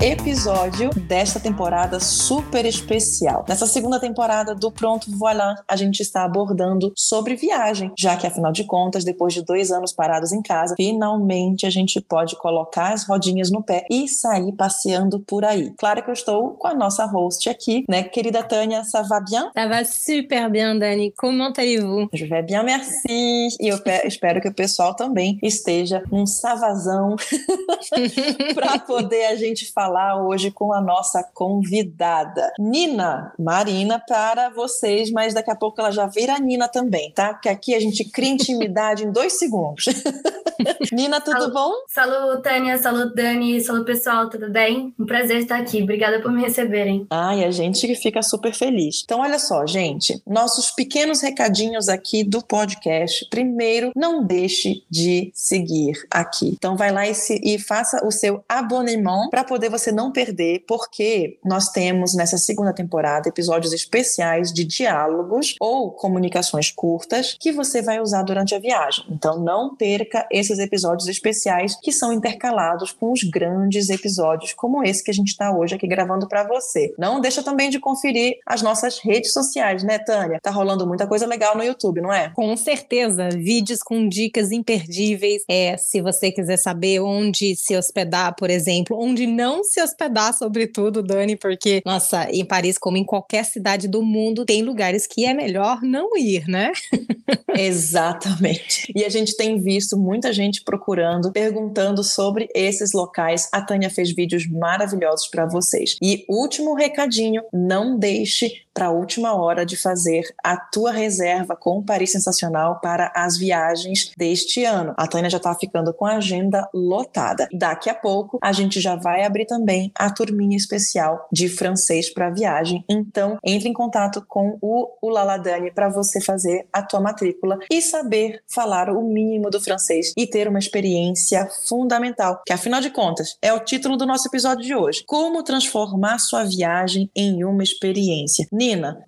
episódio desta temporada super especial. Nessa segunda temporada do Pronto Voilá, a gente está abordando sobre viagem, já que afinal de contas, depois de dois anos parados em casa, finalmente a gente pode colocar as rodinhas no pé e sair passeando por aí. Claro que eu estou com a nossa host aqui, né, querida Tânia, ça va bien? Ça va super bien, Dani. Comment allez-vous? Je vais bien, merci. E eu espero que o pessoal também esteja num savazão para poder a gente falar hoje com a nossa convidada. Nina Marina para vocês, mas daqui a pouco ela já vira Nina também, tá? Porque aqui a gente cria intimidade em dois segundos. Nina, tudo bom? Salut, Tânia. Salut, Dani. Salut, pessoal. Tudo bem? Um prazer estar aqui. Obrigada por me receberem. Ai, a gente fica super feliz. Então, olha só, gente, nossos pequenos recadinhos aqui do podcast. Primeiro, não deixe de seguir aqui. Então, vai lá e, se, e faça o seu abonnement para poder você não perder, porque nós temos nessa segunda temporada episódios especiais de diálogos ou comunicações curtas que você vai usar durante a viagem. Então, não perca esses episódios especiais que são intercalados com os grandes episódios, como esse que a gente está hoje aqui gravando para você. Não deixa também de conferir as nossas redes sociais, né, Tânia? Tá rolando muita coisa legal no YouTube, não é? Com certeza, vídeos com dicas imperdíveis. É, se você quiser saber onde se hospedar, por exemplo, onde não se hospedar, sobretudo, Dani, porque, nossa, em Paris, como em qualquer cidade do mundo, tem lugares que é melhor não ir, né? Exatamente. E a gente tem visto muita gente procurando, perguntando sobre esses locais. A Tânia fez vídeos maravilhosos para vocês. E último recadinho, não deixe para a última hora de fazer a tua reserva com o Paris Sensacional para as viagens deste ano. A Tânia já está ficando com a agenda lotada. Daqui a pouco a gente já vai abrir também a turminha especial de francês para viagem. Então, entre em contato com o Ulaladani para você fazer a tua matrícula e saber falar o mínimo do francês e ter uma experiência fundamental, que afinal de contas é o título do nosso episódio de hoje. Como transformar sua viagem em uma experiência.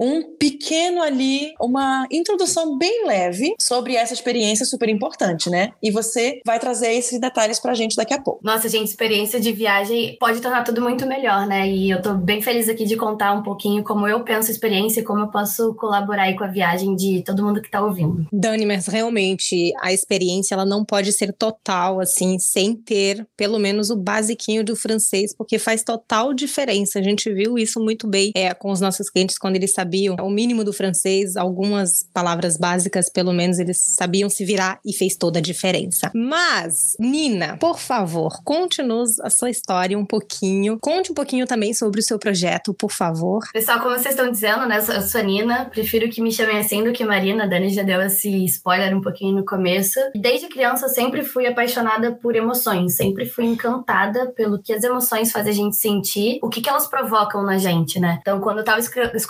Um pequeno ali, uma introdução bem leve sobre essa experiência super importante, né? E você vai trazer esses detalhes pra gente daqui a pouco. Nossa, gente, experiência de viagem pode tornar tudo muito melhor, né? E eu tô bem feliz aqui de contar um pouquinho como eu penso a experiência e como eu posso colaborar aí com a viagem de todo mundo que tá ouvindo. Dani, mas realmente a experiência ela não pode ser total, assim, sem ter pelo menos o basiquinho do francês, porque faz total diferença. A gente viu isso muito bem é, com os nossos clientes quando eles sabiam o mínimo do francês, algumas palavras básicas, pelo menos, eles sabiam se virar e fez toda a diferença. Mas, Nina, por favor, conte-nos a sua história um pouquinho. Conte um pouquinho também sobre o seu projeto, por favor. Pessoal, como vocês estão dizendo, né? Eu sou a Nina, prefiro que me chamem assim do que Marina. A Dani já deu esse spoiler um pouquinho no começo. Desde criança, eu sempre fui apaixonada por emoções, sempre fui encantada pelo que as emoções fazem a gente sentir, o que, que elas provocam na gente, né? Então, quando eu tava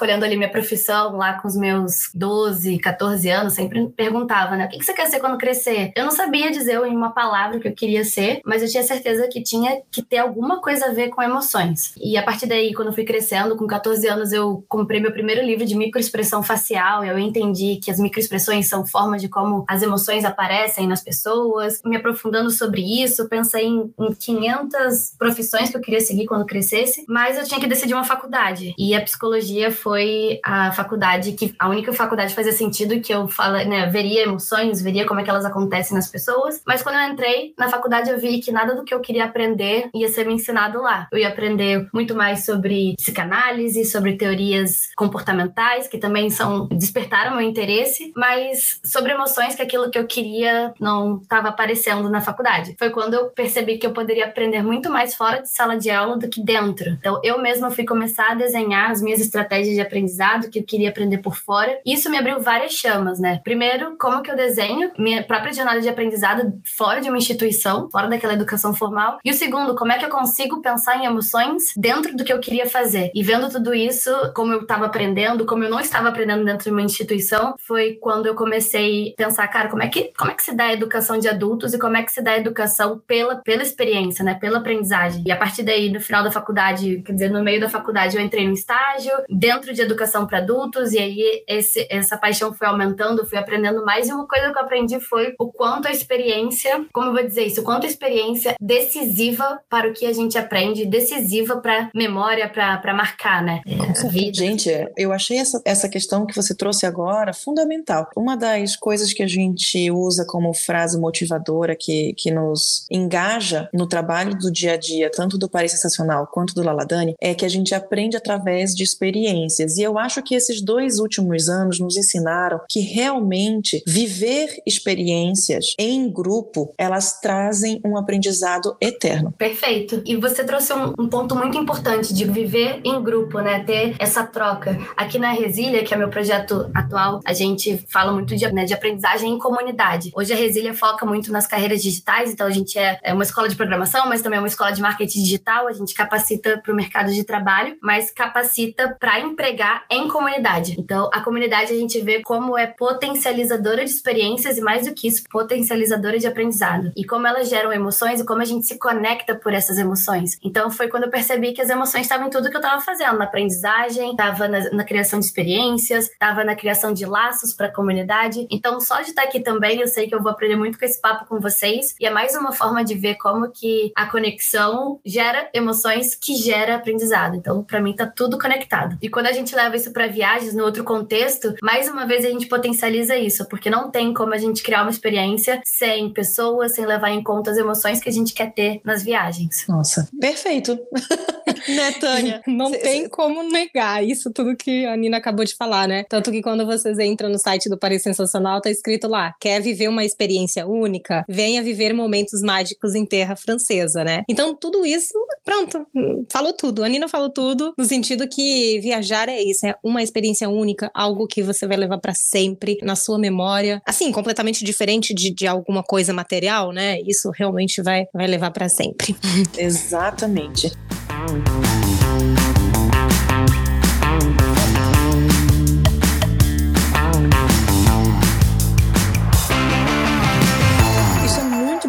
escolhendo ali minha profissão lá com os meus 12, 14 anos, sempre perguntava, né? O que, você quer ser quando crescer? Eu não sabia dizer em uma palavra o que eu queria ser, mas eu tinha certeza que tinha que ter alguma coisa a ver com emoções. E a partir daí, quando eu fui crescendo, com 14 anos, eu comprei meu primeiro livro de microexpressão facial. Eu entendi que as microexpressões são formas de como as emoções aparecem nas pessoas. Me aprofundando sobre isso, pensei em, em 500 profissões que eu queria seguir quando crescesse, mas eu tinha que decidir uma faculdade. E a psicologia foi a faculdade que a única faculdade que fazia sentido que eu fala, né, veria emoções, veria como é que elas acontecem nas pessoas. Mas quando eu entrei na faculdade, eu vi que nada do que eu queria aprender ia ser me ensinado lá. Eu ia aprender muito mais sobre psicanálise, sobre teorias comportamentais, que também são despertaram meu interesse, mas sobre emoções, que aquilo que eu queria não estava aparecendo na faculdade. Foi quando eu percebi que eu poderia aprender muito mais fora de sala de aula do que dentro. Então, eu mesma fui começar a desenhar as minhas estratégias de aprendizado que eu queria aprender por fora. Isso me abriu várias chamas, né? Primeiro, como que eu desenho minha própria jornada de aprendizado fora de uma instituição, fora daquela educação formal. E o segundo, como é que eu consigo pensar em emoções dentro do que eu queria fazer. E vendo tudo isso, como eu estava aprendendo, como eu não estava aprendendo dentro de uma instituição, foi quando eu comecei a pensar, cara, como é que, como é que se dá a educação de adultos e como é que se dá a educação pela, pela experiência, né? Pela aprendizagem. E a partir daí, no final da faculdade, quer dizer, no meio da faculdade, eu entrei no estágio. Dentro de educação para adultos, e aí esse, essa paixão foi aumentando, fui aprendendo mais. E uma coisa que eu aprendi foi o quanto a experiência, como eu vou dizer isso, o quanto a experiência decisiva para o que a gente aprende, decisiva para memória, para marcar, né? É, gente, eu achei essa, essa questão que você trouxe agora fundamental. Uma das coisas que a gente usa como frase motivadora que, que nos engaja no trabalho do dia a dia, tanto do Paris Sensacional quanto do Laladani, é que a gente aprende através de experiências. E eu acho que esses dois últimos anos nos ensinaram que realmente viver experiências em grupo, elas trazem um aprendizado eterno. Perfeito. E você trouxe um, um ponto muito importante de viver em grupo, né? Ter essa troca. Aqui na Resília, que é meu projeto atual, a gente fala muito de, né, de aprendizagem em comunidade. Hoje a Resília foca muito nas carreiras digitais, então a gente é, é uma escola de programação, mas também é uma escola de marketing digital. A gente capacita para o mercado de trabalho, mas capacita para empregar em comunidade. Então, a comunidade a gente vê como é potencializadora de experiências e, mais do que isso, potencializadora de aprendizado. E como elas geram emoções e como a gente se conecta por essas emoções. Então, foi quando eu percebi que as emoções estavam em tudo que eu estava fazendo, na aprendizagem, estava na, na, criação de experiências, estava na criação de laços para a comunidade. Então, só de estar aqui também, eu sei que eu vou aprender muito com esse papo com vocês. E é mais uma forma de ver como que a conexão gera emoções que gera aprendizado. Então, para mim, tá tudo conectado. E quando a gente leva isso para viagens, no outro contexto, mais uma vez a gente potencializa isso, porque não tem como a gente criar uma experiência sem pessoas, sem levar em conta as emoções que a gente quer ter nas viagens. Nossa, perfeito. né, Tânia? Não cê, tem cê... como negar isso tudo que a Nina acabou de falar, né? Tanto que quando vocês entram no site do Paris Sensacional, tá escrito lá: quer viver uma experiência única? Venha viver momentos mágicos em terra francesa, né? Então, tudo isso, pronto, falou tudo. A Nina falou tudo, no sentido que viajar é isso, é uma experiência única, algo que você vai levar para sempre na sua memória. Assim, completamente diferente de, de alguma coisa material, né? Isso realmente vai, vai levar para sempre. Exatamente.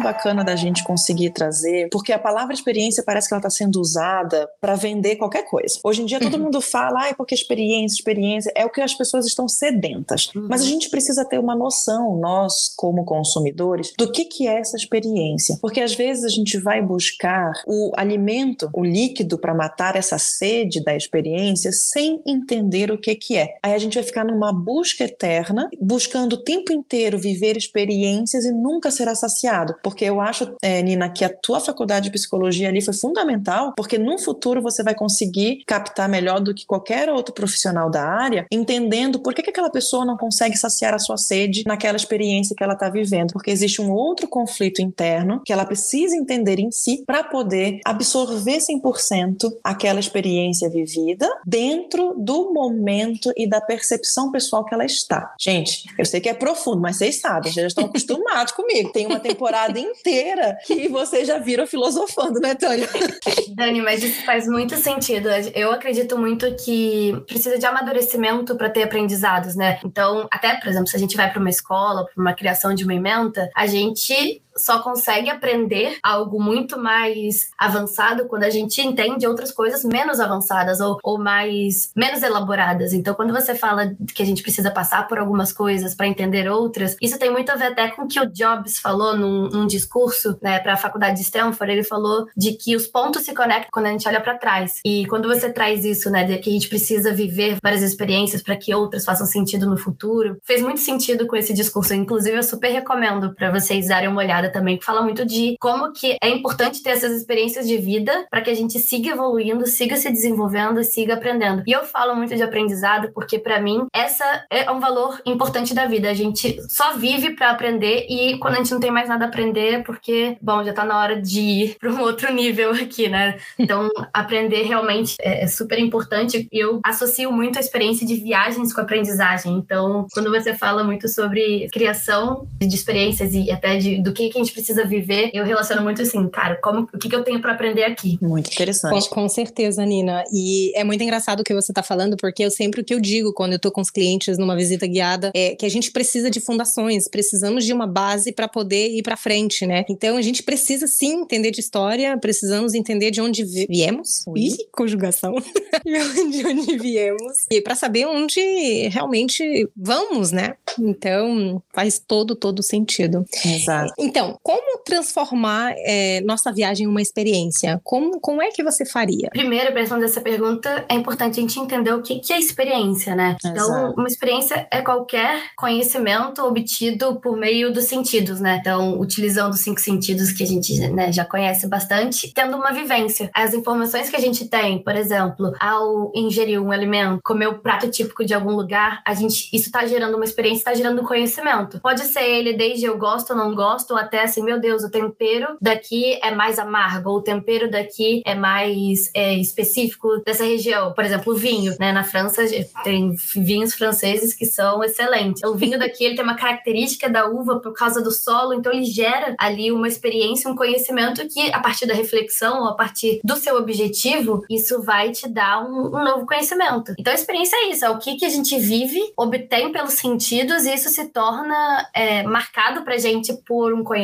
Bacana da gente conseguir trazer, porque a palavra experiência parece que ela está sendo usada para vender qualquer coisa. Hoje em dia todo uhum. mundo fala, ah, é porque experiência, experiência, é o que as pessoas estão sedentas. Uhum. Mas a gente precisa ter uma noção, nós como consumidores, do que, que é essa experiência. Porque às vezes a gente vai buscar o alimento, o líquido para matar essa sede da experiência sem entender o que, que é. Aí a gente vai ficar numa busca eterna, buscando o tempo inteiro viver experiências e nunca será saciado. Porque porque eu acho, é, Nina, que a tua faculdade de psicologia ali foi fundamental, porque no futuro você vai conseguir captar melhor do que qualquer outro profissional da área, entendendo por que, que aquela pessoa não consegue saciar a sua sede naquela experiência que ela está vivendo, porque existe um outro conflito interno que ela precisa entender em si para poder absorver 100% aquela experiência vivida dentro do momento e da percepção pessoal que ela está. Gente, eu sei que é profundo, mas vocês sabem, vocês já estão acostumados comigo. Tem uma temporada inteira que vocês já viram filosofando, né, Tânia? Dani, mas isso faz muito sentido. Eu acredito muito que precisa de amadurecimento para ter aprendizados, né? Então, até, por exemplo, se a gente vai para uma escola, para uma criação de uma ementa, a gente só consegue aprender algo muito mais avançado quando a gente entende outras coisas menos avançadas ou, ou mais menos elaboradas. Então, quando você fala que a gente precisa passar por algumas coisas para entender outras, isso tem muito a ver até com o que o Jobs falou num, num discurso né, para a faculdade de Stanford. Ele falou de que os pontos se conectam quando a gente olha para trás. E quando você traz isso, né, de que a gente precisa viver várias experiências para que outras façam sentido no futuro, fez muito sentido com esse discurso. Inclusive, eu super recomendo para vocês darem uma olhada também, que fala muito de como que é importante ter essas experiências de vida para que a gente siga evoluindo, siga se desenvolvendo, siga aprendendo. E eu falo muito de aprendizado porque para mim essa é um valor importante da vida. A gente só vive para aprender e quando a gente não tem mais nada a aprender, porque, bom, já tá na hora de ir para um outro nível aqui, né? Então, aprender realmente é, é super importante. Eu associo muito a experiência de viagens com aprendizagem. Então, quando você fala muito sobre criação de experiências e até de, do que que a gente precisa viver. Eu relaciono muito assim, cara, como, o que, que eu tenho para aprender aqui? Muito interessante. Com, com, certeza, Nina. E é muito engraçado o que você está falando, porque eu sempre o que eu digo quando eu tô com os clientes numa visita guiada é que a gente precisa de fundações, precisamos de uma base para poder ir para frente, né? Então a gente precisa sim entender de história, precisamos entender de onde viemos. Ih, conjugação. de onde viemos. E para saber onde realmente vamos, né? Então faz todo, todo sentido. Exato. Então, como transformar é, nossa viagem em uma experiência? Como, como é que você faria? Primeiro, para responder essa pergunta, é importante a gente entender o que, que é experiência, né? Então, Exato. Então, uma experiência é qualquer conhecimento obtido por meio dos sentidos, né? Então, utilizando os cinco sentidos que a gente né, já conhece bastante, tendo uma vivência. As informações que a gente tem, por exemplo, ao ingerir um alimento, comer o prato típico de algum lugar, a gente, isso está gerando uma experiência, está gerando conhecimento. Pode ser ele desde eu gosto ou não gosto, até assim, meu Deus, o tempero daqui é mais amargo, ou o tempero daqui é mais é, específico dessa região. Por exemplo, o vinho, né? Na França tem vinhos franceses que são excelentes. O vinho daqui ele tem uma característica da uva por causa do solo, então ele gera ali uma experiência, um conhecimento que a partir da reflexão ou a partir do seu objetivo, isso vai te dar um, um novo conhecimento. Então a experiência é isso, é o que, que a gente vive, obtém pelos sentidos e isso se torna é, marcado pra gente por um conhecimento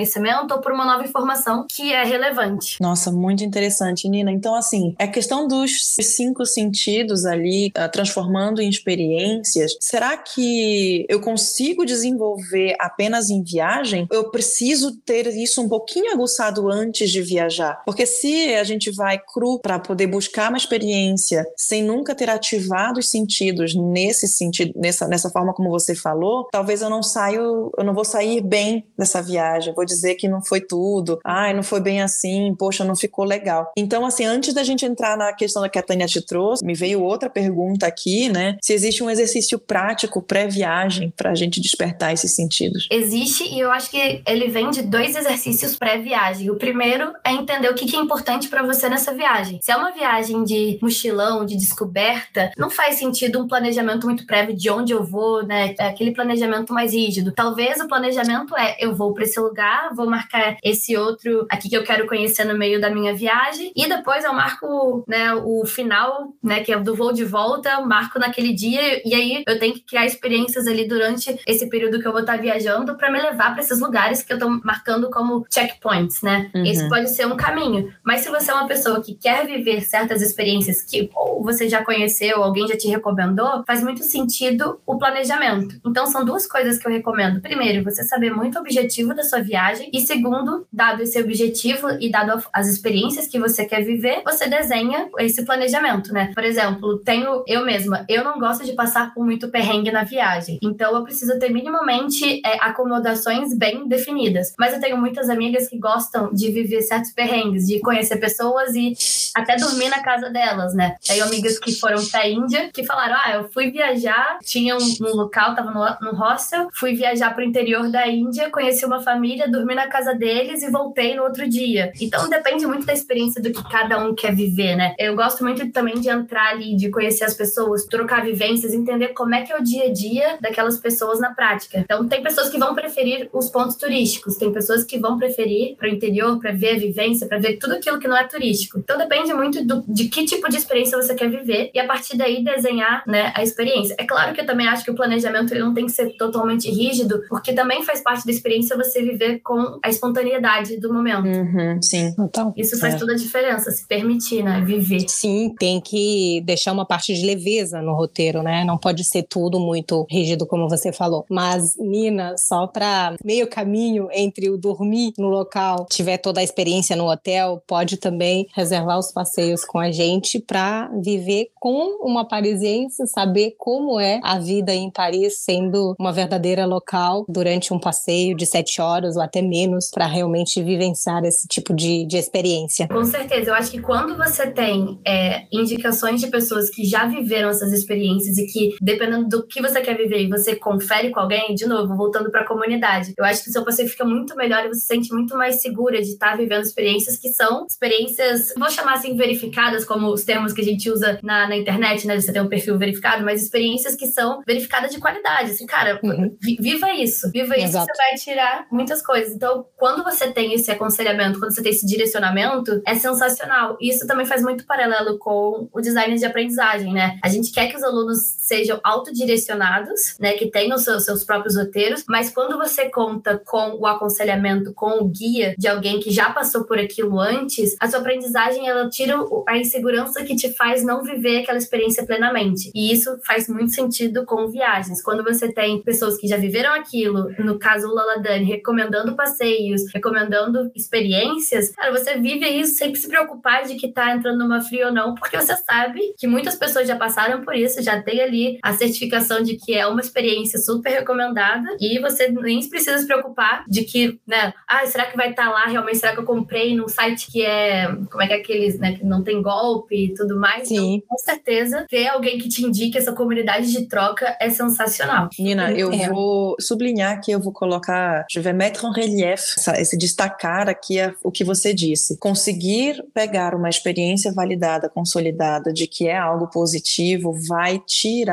ou por uma nova informação que é relevante. Nossa, muito interessante, Nina. Então, assim, a questão dos cinco sentidos ali, uh, transformando em experiências, será que eu consigo desenvolver apenas em viagem? Eu preciso ter isso um pouquinho aguçado antes de viajar? Porque se a gente vai cru para poder buscar uma experiência sem nunca ter ativado os sentidos nesse sentido, nessa, nessa forma como você falou, talvez eu não saio, eu não vou sair bem dessa viagem. Vou dizer que não foi tudo. Ai, não foi bem assim. Poxa, não ficou legal. Então, assim, antes da gente entrar na questão que a Tânia te trouxe, me veio outra pergunta aqui, né? Se existe um exercício prático pré-viagem para a gente despertar esses sentidos. Existe, e eu acho que ele vem de dois exercícios pré-viagem. O primeiro é entender o que é importante para você nessa viagem. Se é uma viagem de mochilão, de descoberta, não faz sentido um planejamento muito prévio de onde eu vou, né? É aquele planejamento mais rígido. Talvez o planejamento é eu vou para esse lugar, vou marcar esse outro aqui que eu quero conhecer no meio da minha viagem e depois eu marco, né, o final, né, que é do voo de volta, marco naquele dia e aí eu tenho que criar experiências ali durante esse período que eu vou estar viajando para me levar para esses lugares que eu tô marcando como checkpoints, né? Uhum. Esse pode ser um caminho. Mas se você é uma pessoa que quer viver certas experiências que ou você já conheceu, alguém já te recomendou, faz muito sentido o planejamento. Então são duas coisas que eu recomendo. Primeiro, você saber muito o objetivo da sua viagem e segundo, dado esse objetivo e dado as experiências que você quer viver, você desenha esse planejamento, né? Por exemplo, tenho eu mesma, eu não gosto de passar por muito perrengue na viagem. Então eu preciso ter minimamente é, acomodações bem definidas. Mas eu tenho muitas amigas que gostam de viver certos perrengues, de conhecer pessoas e até dormir na casa delas, né? Tenho amigas que foram pra Índia que falaram: ah, eu fui viajar, tinha um, um local, tava no, no hostel, fui viajar pro interior da Índia, conheci uma família, dormi na casa deles e voltei no outro dia. Então depende muito da experiência do que cada um quer viver, né? Eu gosto muito também de entrar ali, de conhecer as pessoas, trocar vivências, entender como é que é o dia a dia daquelas pessoas na prática. Então tem pessoas que vão preferir os pontos turísticos, tem pessoas que vão preferir para o interior para ver a vivência, para ver tudo aquilo que não é turístico. Então depende muito do, de que tipo de experiência você quer viver e a partir daí desenhar, né, a experiência. É claro que eu também acho que o planejamento ele não tem que ser totalmente rígido, porque também faz parte da experiência você viver com a espontaneidade do momento. Uhum, sim. Então, Isso faz é. toda a diferença, se permitir, né? Viver. Sim, tem que deixar uma parte de leveza no roteiro, né? Não pode ser tudo muito rígido, como você falou. Mas, Nina, só para meio caminho entre o dormir no local, tiver toda a experiência no hotel, pode também reservar os passeios com a gente para viver com uma parisiense, saber como é a vida em Paris, sendo uma verdadeira local durante um passeio de sete horas ou até menos, para realmente vivenciar esse tipo de, de experiência. Com certeza, eu acho que quando você tem é, indicações de pessoas que já viveram essas experiências e que, dependendo do que você quer viver, você confere com alguém, de novo, voltando para a comunidade, eu acho que o seu passeio fica muito melhor e você se sente muito mais segura de estar tá vivendo experiências que são experiências, vou chamar assim, verificadas, como os termos que a gente usa na, na internet, né? Você tem um perfil verificado, mas experiências que são verificadas de qualidade. Assim, cara, uhum. viva isso, viva isso, Exato. você vai tirar muitas coisas coisas. Então, quando você tem esse aconselhamento, quando você tem esse direcionamento, é sensacional. Isso também faz muito paralelo com o design de aprendizagem, né? A gente quer que os alunos sejam autodirecionados, né? Que tenham seus, seus próprios roteiros, mas quando você conta com o aconselhamento, com o guia de alguém que já passou por aquilo antes, a sua aprendizagem ela tira a insegurança que te faz não viver aquela experiência plenamente. E isso faz muito sentido com viagens. Quando você tem pessoas que já viveram aquilo, no caso o Laladani, recomendando passeios, recomendando experiências, cara, você vive isso sem se preocupar de que tá entrando numa fria ou não, porque você sabe que muitas pessoas já passaram por isso, já tem ali a certificação de que é uma experiência super recomendada e você nem precisa se preocupar de que, né, ah, será que vai estar tá lá realmente? Será que eu comprei num site que é, como é que é aqueles, né, que não tem golpe e tudo mais? Sim. Então, com certeza, ter alguém que te indique essa comunidade de troca é sensacional. Nina, eu é. vou sublinhar aqui, eu vou colocar, je vais mettre en relief, esse destacar aqui é o que você disse. Conseguir pegar uma experiência validada, consolidada de que é algo positivo, vai tirar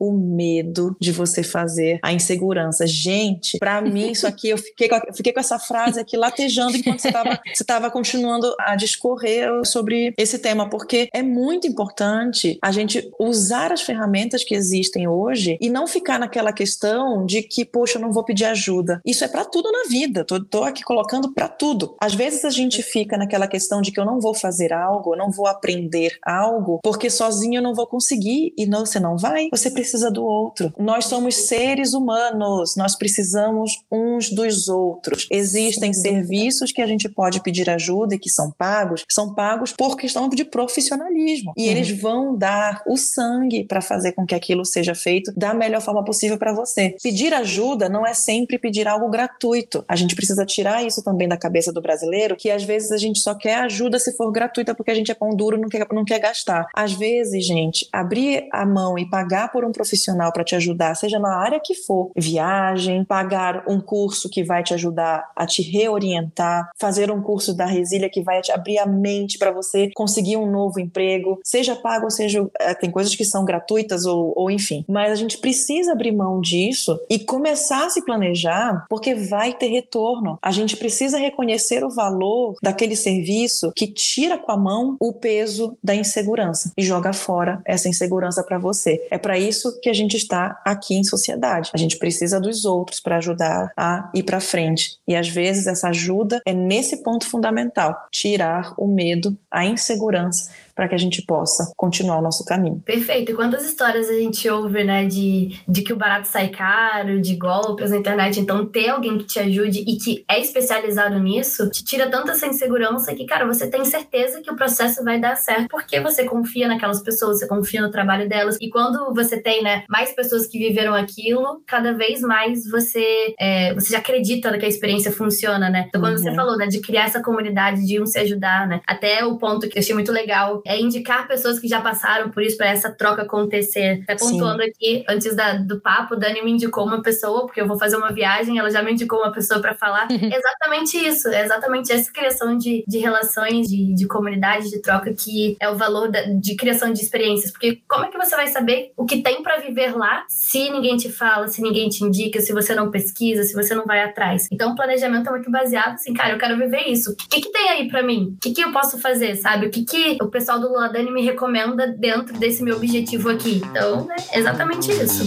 o medo de você fazer a insegurança. Gente, para mim, isso aqui, eu fiquei, com, eu fiquei com essa frase aqui latejando enquanto você estava continuando a discorrer sobre esse tema, porque é muito importante a gente usar as ferramentas que existem hoje e não ficar naquela questão de que, poxa, eu não vou pedir ajuda. Isso é para tudo na vida. Tô, tô aqui colocando para tudo. Às vezes a gente fica naquela questão de que eu não vou fazer algo, eu não vou aprender algo, porque sozinho eu não vou conseguir. E não, você não vai, você precisa do outro. Nós somos seres humanos, nós precisamos uns dos outros. Existem serviços que a gente pode pedir ajuda e que são pagos, são pagos por questão de profissionalismo. E uhum. eles vão dar o sangue para fazer com que aquilo seja feito da melhor forma possível para você. Pedir ajuda não é sempre pedir algo gratuito. A gente precisa tirar isso também da cabeça do brasileiro, que às vezes a gente só quer ajuda se for gratuita porque a gente é pão duro e não quer, não quer gastar. Às vezes, gente, abrir a mão e pagar por um profissional para te ajudar, seja na área que for, viagem, pagar um curso que vai te ajudar a te reorientar, fazer um curso da Resília que vai te abrir a mente para você conseguir um novo emprego, seja pago ou seja. É, tem coisas que são gratuitas ou, ou enfim. Mas a gente precisa abrir mão disso e começar a se planejar, porque vai ter retorno. A gente precisa reconhecer o valor daquele serviço que tira com a mão o peso da insegurança e joga fora essa insegurança para você. É para isso que a gente está aqui em sociedade. A gente precisa dos outros para ajudar a ir para frente. E às vezes essa ajuda é nesse ponto fundamental, tirar o medo, a insegurança para que a gente possa continuar o nosso caminho. Perfeito. E quantas histórias a gente ouve, né, de, de que o barato sai caro, de golpes na internet. Então, ter alguém que te ajude e que é especializado nisso te tira tanta essa insegurança que, cara, você tem certeza que o processo vai dar certo porque você confia naquelas pessoas, você confia no trabalho delas. E quando você tem, né, mais pessoas que viveram aquilo, cada vez mais você, é, você já acredita que a experiência funciona, né? Então, quando uhum. você falou, né, de criar essa comunidade, de um se ajudar, né? Até o ponto que eu achei muito legal é indicar pessoas que já passaram por isso para essa troca acontecer. Até pontuando Sim. aqui, antes da, do papo, Dani me indicou uma pessoa, porque eu vou fazer uma viagem, ela já me indicou uma pessoa para falar exatamente isso, é exatamente essa criação de, de relações, de, de comunidade, de troca, que é o valor da, de criação de experiências. Porque como é que você vai saber o que tem para viver lá se ninguém te fala, se ninguém te indica, se você não pesquisa, se você não vai atrás? Então, o planejamento é muito baseado assim, cara, eu quero viver isso. O que, que tem aí para mim? O que, que eu posso fazer, sabe? O que, que o pessoal do Ladani me recomenda dentro desse meu objetivo aqui. Então, é exatamente isso.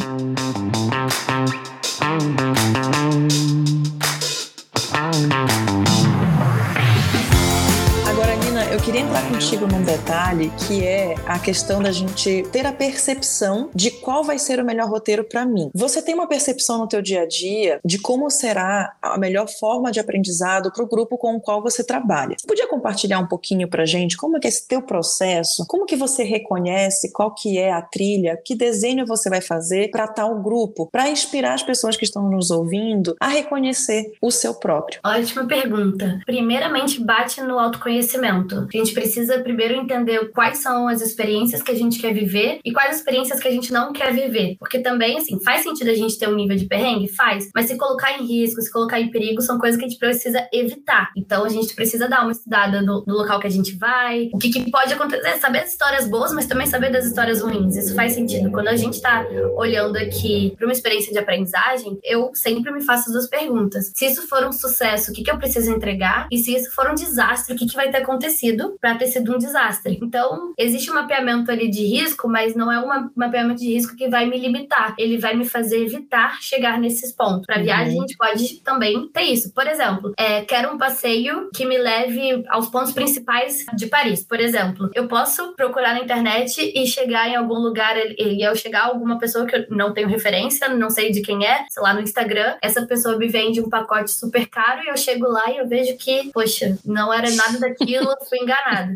Contigo num detalhe que é a questão da gente ter a percepção de qual vai ser o melhor roteiro para mim. Você tem uma percepção no teu dia a dia de como será a melhor forma de aprendizado para o grupo com o qual você trabalha. Você podia compartilhar um pouquinho para gente como é que é esse teu processo? Como que você reconhece qual que é a trilha? Que desenho você vai fazer para tal grupo? Para inspirar as pessoas que estão nos ouvindo a reconhecer o seu próprio. Ótima pergunta. Primeiramente, bate no autoconhecimento. A gente precisa precisa primeiro entender quais são as experiências que a gente quer viver e quais experiências que a gente não quer viver. Porque também, assim, faz sentido a gente ter um nível de perrengue? Faz. Mas se colocar em risco, se colocar em perigo, são coisas que a gente precisa evitar. Então a gente precisa dar uma estudada no, no local que a gente vai, o que, que pode acontecer, saber as histórias boas, mas também saber das histórias ruins. Isso faz sentido. Quando a gente tá olhando aqui para uma experiência de aprendizagem, eu sempre me faço duas perguntas. Se isso for um sucesso, o que, que eu preciso entregar? E se isso for um desastre, o que, que vai ter acontecido para ter sido um desastre? Então, existe um mapeamento ali de risco, mas não é um mapeamento de risco que vai me limitar. Ele vai me fazer evitar chegar nesses pontos. Para viagem, uhum. a gente pode também ter isso. Por exemplo, é, quero um passeio que me leve aos pontos principais de Paris, por exemplo. Eu posso procurar na internet e chegar em algum lugar e eu chegar a alguma pessoa que eu não tenho referência, não sei de quem é, sei lá, no Instagram, essa pessoa me vende um pacote super caro e eu chego lá e eu vejo que, poxa, não era nada daquilo, fui enganada.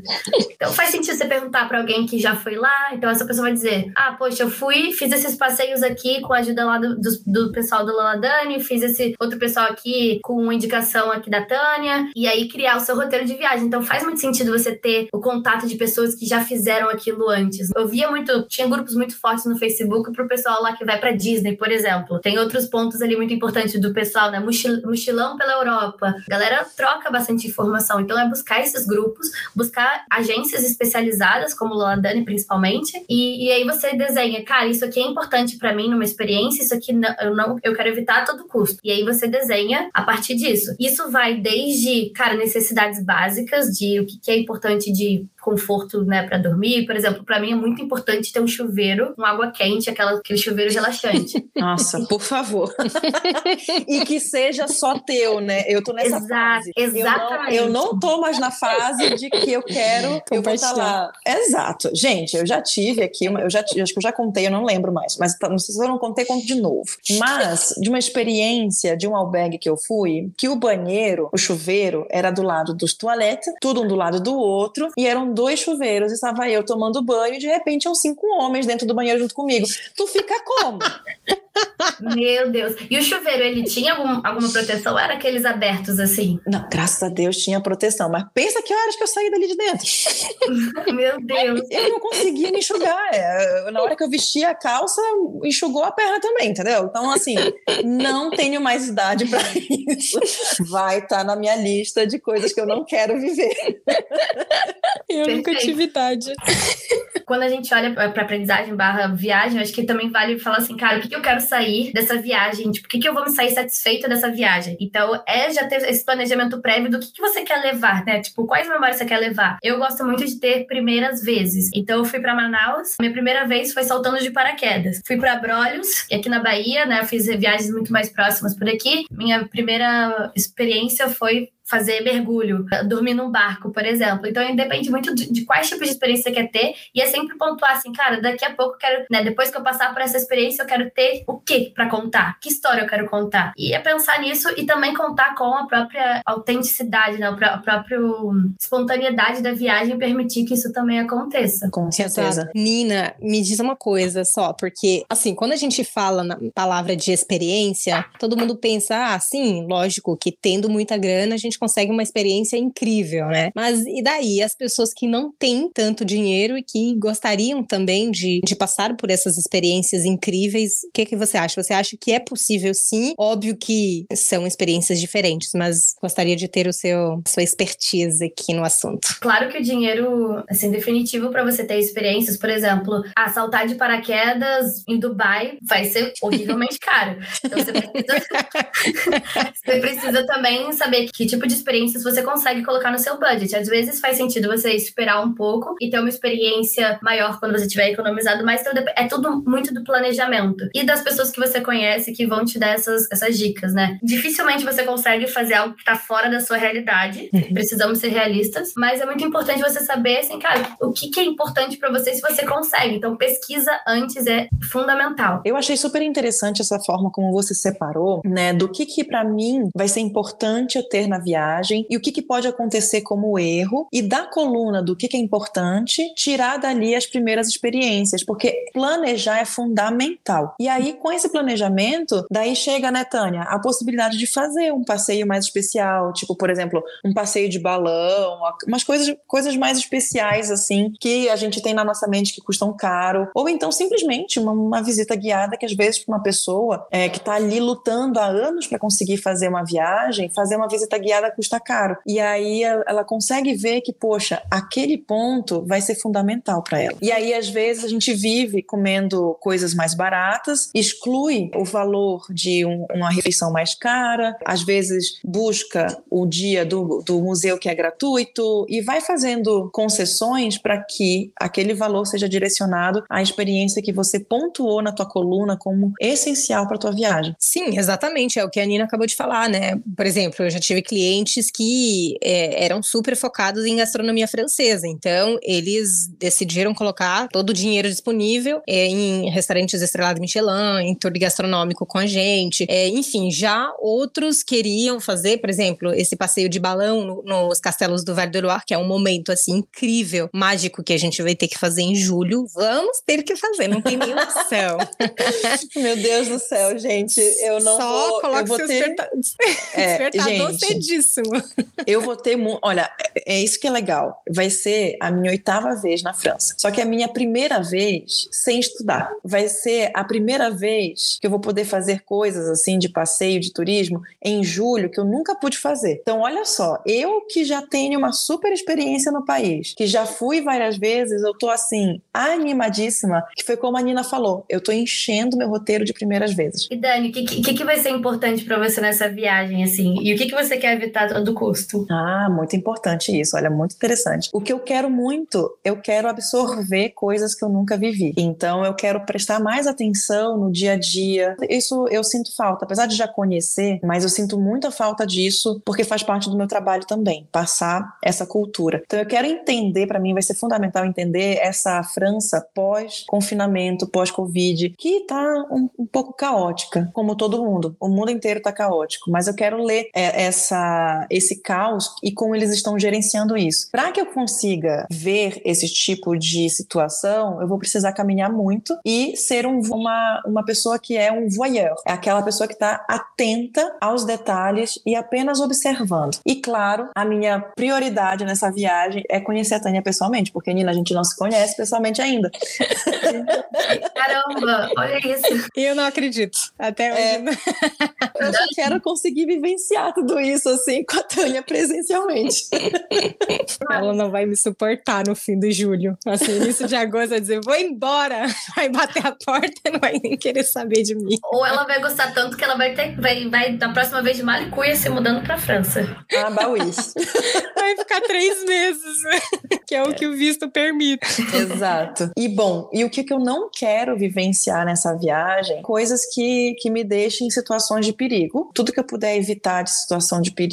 Então faz sentido você perguntar para alguém que já foi lá, então essa pessoa vai dizer: "Ah, poxa, eu fui, fiz esses passeios aqui com a ajuda lá do, do, do pessoal do Laladani, fiz esse outro pessoal aqui com indicação aqui da Tânia", e aí criar o seu roteiro de viagem. Então faz muito sentido você ter o contato de pessoas que já fizeram aquilo antes. Eu via muito, tinha grupos muito fortes no Facebook pro pessoal lá que vai para Disney, por exemplo. Tem outros pontos ali muito importantes do pessoal, né? Mochilão pela Europa. A galera troca bastante informação. Então é buscar esses grupos, buscar agências especializadas, como o Ladani principalmente, e, e aí você desenha, cara, isso aqui é importante para mim numa experiência, isso aqui não, eu não eu quero evitar a todo custo. E aí você desenha a partir disso. Isso vai desde, cara, necessidades básicas de o que é importante de conforto, né, para dormir. Por exemplo, para mim é muito importante ter um chuveiro com água quente, aquela, aquele chuveiro relaxante. Nossa, por favor. e que seja só teu, né? Eu tô nessa Exato, fase. Exatamente. Eu não, eu não tô mais na fase de que eu quero eu vou estar tá lá. Exato. Gente, eu já tive aqui, uma, eu já acho que eu já contei, eu não lembro mais, mas tá, não sei se eu não contei, conto de novo. Mas de uma experiência de um albergue que eu fui, que o banheiro, o chuveiro era do lado dos toaletes, tudo um do lado do outro, e eram dois chuveiros, e estava eu tomando banho, e de repente tinham cinco homens dentro do banheiro junto comigo. Tu fica como? Meu Deus. E o chuveiro, ele tinha algum, alguma proteção? Ou era aqueles abertos assim? Não, graças a Deus tinha proteção. Mas pensa que horas que eu saí dali de dentro. Meu Deus. Eu não conseguia me enxugar. É, na hora que eu vestia a calça, enxugou a perna também, entendeu? Então, assim, não tenho mais idade para isso. Vai estar tá na minha lista de coisas que eu não quero viver. Eu Perfeito. nunca tive idade. Quando a gente olha para aprendizagem barra viagem, acho que também vale falar assim, cara, o que, que eu quero sair dessa viagem? Tipo, o que, que eu vou me sair satisfeita dessa viagem? Então, é já ter esse planejamento prévio do que, que você quer levar, né? Tipo, quais memórias você quer levar? Eu gosto muito de ter primeiras vezes. Então, eu fui para Manaus, minha primeira vez foi saltando de paraquedas. Fui para Abrolhos, aqui na Bahia, né? Eu fiz viagens muito mais próximas por aqui. Minha primeira experiência foi fazer mergulho, dormir num barco, por exemplo. Então, depende muito de, de quais tipos de experiência você quer ter. E é sempre pontuar assim, cara, daqui a pouco eu quero, né, depois que eu passar por essa experiência, eu quero ter o que para contar? Que história eu quero contar? E é pensar nisso e também contar com a própria autenticidade, né, a própria espontaneidade da viagem e permitir que isso também aconteça. Com certeza. Nina, me diz uma coisa só, porque, assim, quando a gente fala na palavra de experiência, todo mundo pensa, ah, sim, lógico que tendo muita grana, a gente gente consegue uma experiência incrível, né? Mas e daí as pessoas que não têm tanto dinheiro e que gostariam também de, de passar por essas experiências incríveis, o que, que você acha? Você acha que é possível sim? Óbvio que são experiências diferentes, mas gostaria de ter o seu sua expertise aqui no assunto. Claro que o dinheiro, assim, definitivo para você ter experiências, por exemplo, assaltar de paraquedas em Dubai vai ser horrivelmente caro. Então você precisa, você precisa também saber que tipo de experiências você consegue colocar no seu budget. Às vezes faz sentido você esperar um pouco e ter uma experiência maior quando você tiver economizado mais. Então é tudo muito do planejamento e das pessoas que você conhece que vão te dar essas, essas dicas, né? Dificilmente você consegue fazer algo que tá fora da sua realidade. Uhum. Precisamos ser realistas, mas é muito importante você saber, assim, cara, o que, que é importante para você se você consegue. Então pesquisa antes é fundamental. Eu achei super interessante essa forma como você separou, né, do que que para mim vai ser importante eu ter na viagem viagem e o que, que pode acontecer como erro, e da coluna do que, que é importante, tirar dali as primeiras experiências, porque planejar é fundamental. E aí, com esse planejamento, daí chega, né, Tânia, a possibilidade de fazer um passeio mais especial, tipo, por exemplo, um passeio de balão, umas coisas, coisas mais especiais, assim, que a gente tem na nossa mente que custam caro, ou então simplesmente uma, uma visita guiada que às vezes para uma pessoa é, que está ali lutando há anos para conseguir fazer uma viagem, fazer uma visita guiada custa caro. E aí ela consegue ver que, poxa, aquele ponto vai ser fundamental para ela. E aí, às vezes, a gente vive comendo coisas mais baratas, exclui o valor de um, uma refeição mais cara, às vezes busca o dia do, do museu que é gratuito e vai fazendo concessões para que aquele valor seja direcionado à experiência que você pontuou na tua coluna como essencial para tua viagem. Sim, exatamente, é o que a Nina acabou de falar, né? Por exemplo, eu já tive clientes que é, eram super focados em gastronomia francesa, então eles decidiram colocar todo o dinheiro disponível é, em restaurantes estrelados Michelin, em tour gastronômico com a gente, é, enfim, já outros queriam fazer, por exemplo, esse passeio de balão no, nos castelos do Verde Loire, que é um momento assim incrível, mágico que a gente vai ter que fazer em julho. Vamos ter que fazer, não tem nem noção. Meu Deus do céu, gente, eu não Só vou, coloque eu vou ter... é, despertador cedíssimo. Eu vou ter, olha, é isso que é legal. Vai ser a minha oitava vez na França. Só que é a minha primeira vez sem estudar. Vai ser a primeira vez que eu vou poder fazer coisas assim de passeio, de turismo em julho que eu nunca pude fazer. Então, olha só, eu que já tenho uma super experiência no país, que já fui várias vezes, eu tô assim animadíssima, que foi como a Nina falou, eu tô enchendo meu roteiro de primeiras vezes. E Dani, o que, que, que vai ser importante para você nessa viagem assim? E o que, que você quer evitar a todo custo? Ah, muito importante isso, olha, muito interessante. O que eu quero muito, eu quero absorver coisas que eu nunca vivi. Então eu quero prestar mais atenção no dia a dia. Isso eu sinto falta, apesar de já conhecer, mas eu sinto muita falta disso porque faz parte do meu trabalho também, passar essa cultura. Então eu quero entender, para mim vai ser fundamental entender essa França pós-confinamento, pós-Covid, que tá um, um, pouco caótica, como todo mundo. O mundo inteiro tá caótico, mas eu quero ler é, essa, esse caos e como eles estão gerenciando isso. Para que eu consiga ver esse tipo de situação, eu vou precisar caminhar muito e ser um, uma, uma pessoa que é um voyeur. É aquela pessoa que está atenta aos detalhes e apenas observando. E claro, a minha prioridade nessa viagem é conhecer a Tânia pessoalmente, porque Nina, a gente não se conhece pessoalmente ainda. Caramba, olha isso. Eu não acredito. Até hoje. É, eu só quero conseguir vivenciar tudo isso assim com a Tânia presencialmente. Ela não vai me suportar no fim de julho. Assim, início de agosto, vai dizer: vou embora. Vai bater a porta e não vai nem querer saber de mim. Ou ela vai gostar tanto que ela vai ter, vai, vai na próxima vez de Malicuia se mudando pra França. Ah, Bauís. Vai ficar três meses, que é o que o visto permite. Exato. E bom, e o que, que eu não quero vivenciar nessa viagem? Coisas que, que me deixem em situações de perigo. Tudo que eu puder evitar de situação de perigo,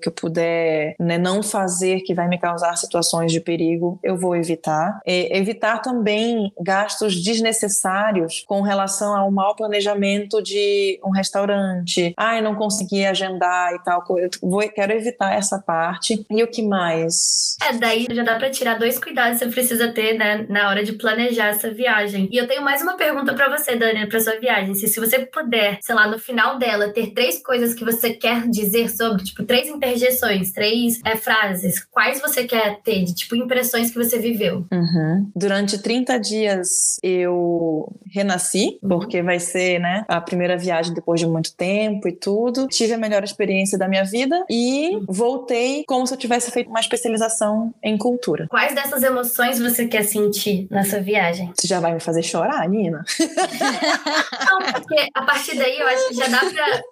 que eu puder né, não fazer que vai me causar situações de perigo, eu vou evitar. E, evitar também gastos desnecessários com relação ao mau planejamento de um restaurante. Ai, não consegui agendar e tal. Eu vou, quero evitar essa parte. E o que mais? É, daí já dá para tirar dois cuidados que você precisa ter né, na hora de planejar essa viagem. E eu tenho mais uma pergunta para você, Dani, para sua viagem. Se, se você puder, sei lá, no final dela, ter três coisas que você quer dizer sobre, tipo, três interjeições, três é, frases, quais você quer ter de, tipo, impressões que você viveu? Uhum. Durante 30 dias eu renasci, uhum. porque vai ser, né, a primeira viagem depois de muito tempo e tudo. Tive a melhor experiência da minha vida e uhum. voltei como se eu tivesse feito uma especialização em cultura. Quais dessas emoções você quer sentir nessa viagem? Você já vai me fazer chorar, Nina? Não, porque a partir daí eu acho que já dá pra,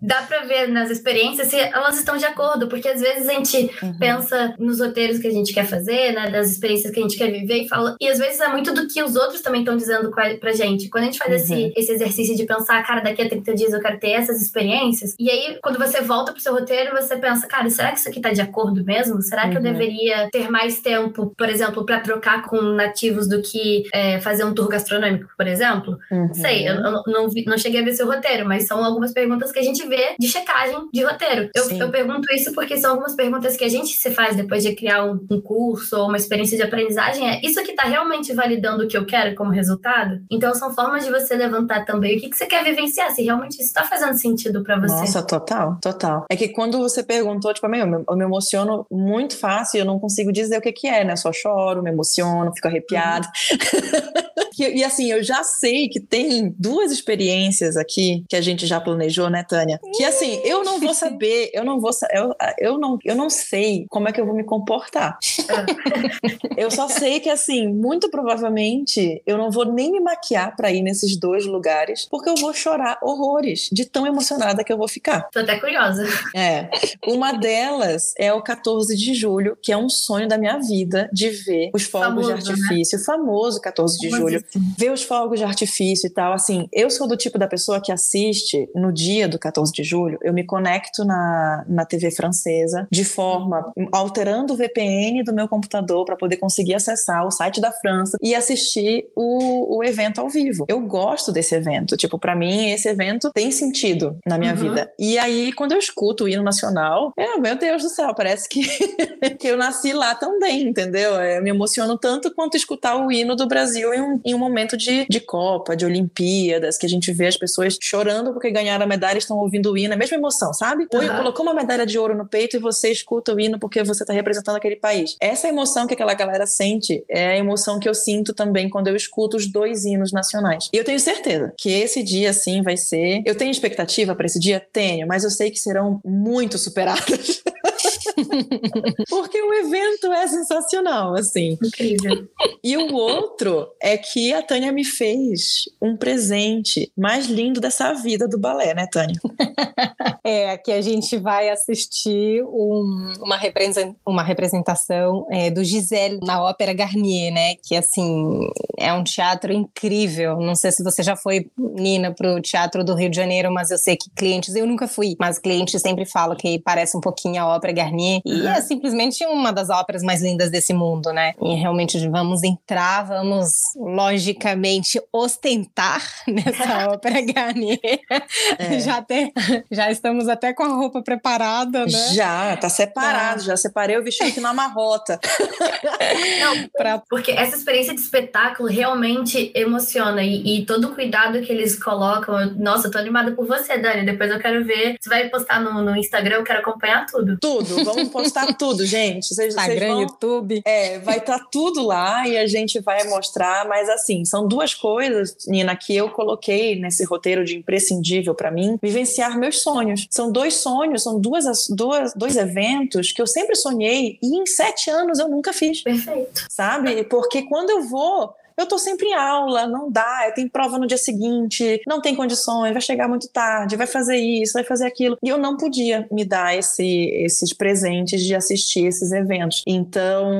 dá pra ver nas experiências se elas estão de acordo, porque às vezes a gente uhum. pensa nos roteiros que a gente quer fazer, né, das experiências que a gente quer viver e fala, e às vezes é muito do que os outros também estão dizendo pra gente. Quando a gente faz uhum. esse, esse exercício de pensar, cara, daqui a 30 dias eu quero ter essas experiências, e aí quando você volta pro seu roteiro, você pensa, cara, será que isso aqui tá de acordo mesmo? Será que uhum. eu deveria ter mais tempo, por exemplo, para trocar com nativos do que é, fazer um tour gastronômico? por exemplo? Uhum. Não sei, eu, eu não, vi, não cheguei a ver seu roteiro, mas são algumas perguntas que a gente vê de checagem de roteiro. Eu, eu pergunto isso porque são algumas perguntas que a gente se faz depois de criar um, um curso ou uma experiência de aprendizagem. É isso que está realmente validando o que eu quero como resultado? Então, são formas de você levantar também o que, que você quer vivenciar, se realmente isso está fazendo sentido para você. Nossa, total, total. É que quando você perguntou, tipo, eu me, eu me emociono muito fácil, eu não consigo dizer o que, que é, né? Eu só choro, me emociono, fico arrepiada. Uhum. e, e assim, eu já sei que tem duas experiências aqui que a gente já planejou, né, Tânia? Que assim, eu não vou saber, eu não vou eu, eu não eu não sei como é que eu vou me comportar. eu só sei que assim, muito provavelmente eu não vou nem me maquiar para ir nesses dois lugares, porque eu vou chorar horrores de tão emocionada que eu vou ficar. Tô até curiosa. É. Uma delas é o 14 de julho, que é um sonho da minha vida de ver os fogos famoso, de né? artifício, né? famoso 14 de julho, ver os fogos de artifício e tal. Assim, eu sou do tipo da pessoa que assiste no dia do 14 de julho, eu me conecto na, na TV francesa de forma alterando o VPN do meu computador para poder conseguir acessar o site da França e assistir o, o evento ao vivo. Eu gosto desse evento. Tipo, para mim, esse evento tem sentido na minha uhum. vida. E aí, quando eu escuto o hino nacional, é, meu Deus do céu, parece que, que eu nasci lá também, entendeu? Eu me emociono tanto quanto escutar o hino do Brasil em um, em um momento de, de Copa, de Olimpíadas, que a gente vê as pessoas chorando porque ganharam a medalha e estão ouvindo o hino. É a mesma emoção, sabe? Ou uhum. colocou uma medalha de ouro no peito e você escuta o hino porque você está representando aquele país. Essa emoção que aquela galera sente é a emoção que eu sinto também quando eu escuto os dois hinos nacionais. E eu tenho certeza que esse dia, assim, vai ser. Eu tenho expectativa para esse dia? Tenho, mas eu sei que serão muito superadas. Porque o evento é sensacional, assim. Incrível. E o outro é que a Tânia me fez um presente mais lindo dessa vida do balé, né, Tânia? é, que a gente vai assistir um, uma, represent, uma representação é, do Gisele na Ópera Garnier, né? Que, assim, é um teatro incrível. Não sei se você já foi, Nina, pro Teatro do Rio de Janeiro, mas eu sei que clientes, eu nunca fui, mas clientes sempre falam que parece um pouquinho a Ópera Garnier. E é simplesmente uma das óperas mais lindas desse mundo, né? E realmente vamos entrar, vamos logicamente ostentar nessa ópera Garnier. É. Já, até, já estamos até com a roupa preparada, né? Já, tá separado, tá. já separei o vestido aqui na marrota. Não, pra... porque essa experiência de espetáculo realmente emociona e, e, todo o cuidado que eles colocam. Nossa, eu tô animada por você, Dani. Depois eu quero ver. Você vai postar no, no Instagram, eu quero acompanhar tudo. Tudo, vamos postar tudo, gente. Vocês, Instagram, vão... YouTube. É, vai estar tá tudo lá e a gente vai mostrar. Mas assim, são duas coisas, Nina, que eu coloquei nesse roteiro de imprescindível para mim, vivenciar meus sonhos. São dois sonhos, são duas, duas, dois eventos que eu sempre sonhei e em sete anos eu nunca fiz. Perfeito. Sabe? Porque quando eu vou eu tô sempre em aula, não dá, tenho prova no dia seguinte, não tem condições, vai chegar muito tarde, vai fazer isso, vai fazer aquilo. E eu não podia me dar esse, esses presentes de assistir esses eventos. Então,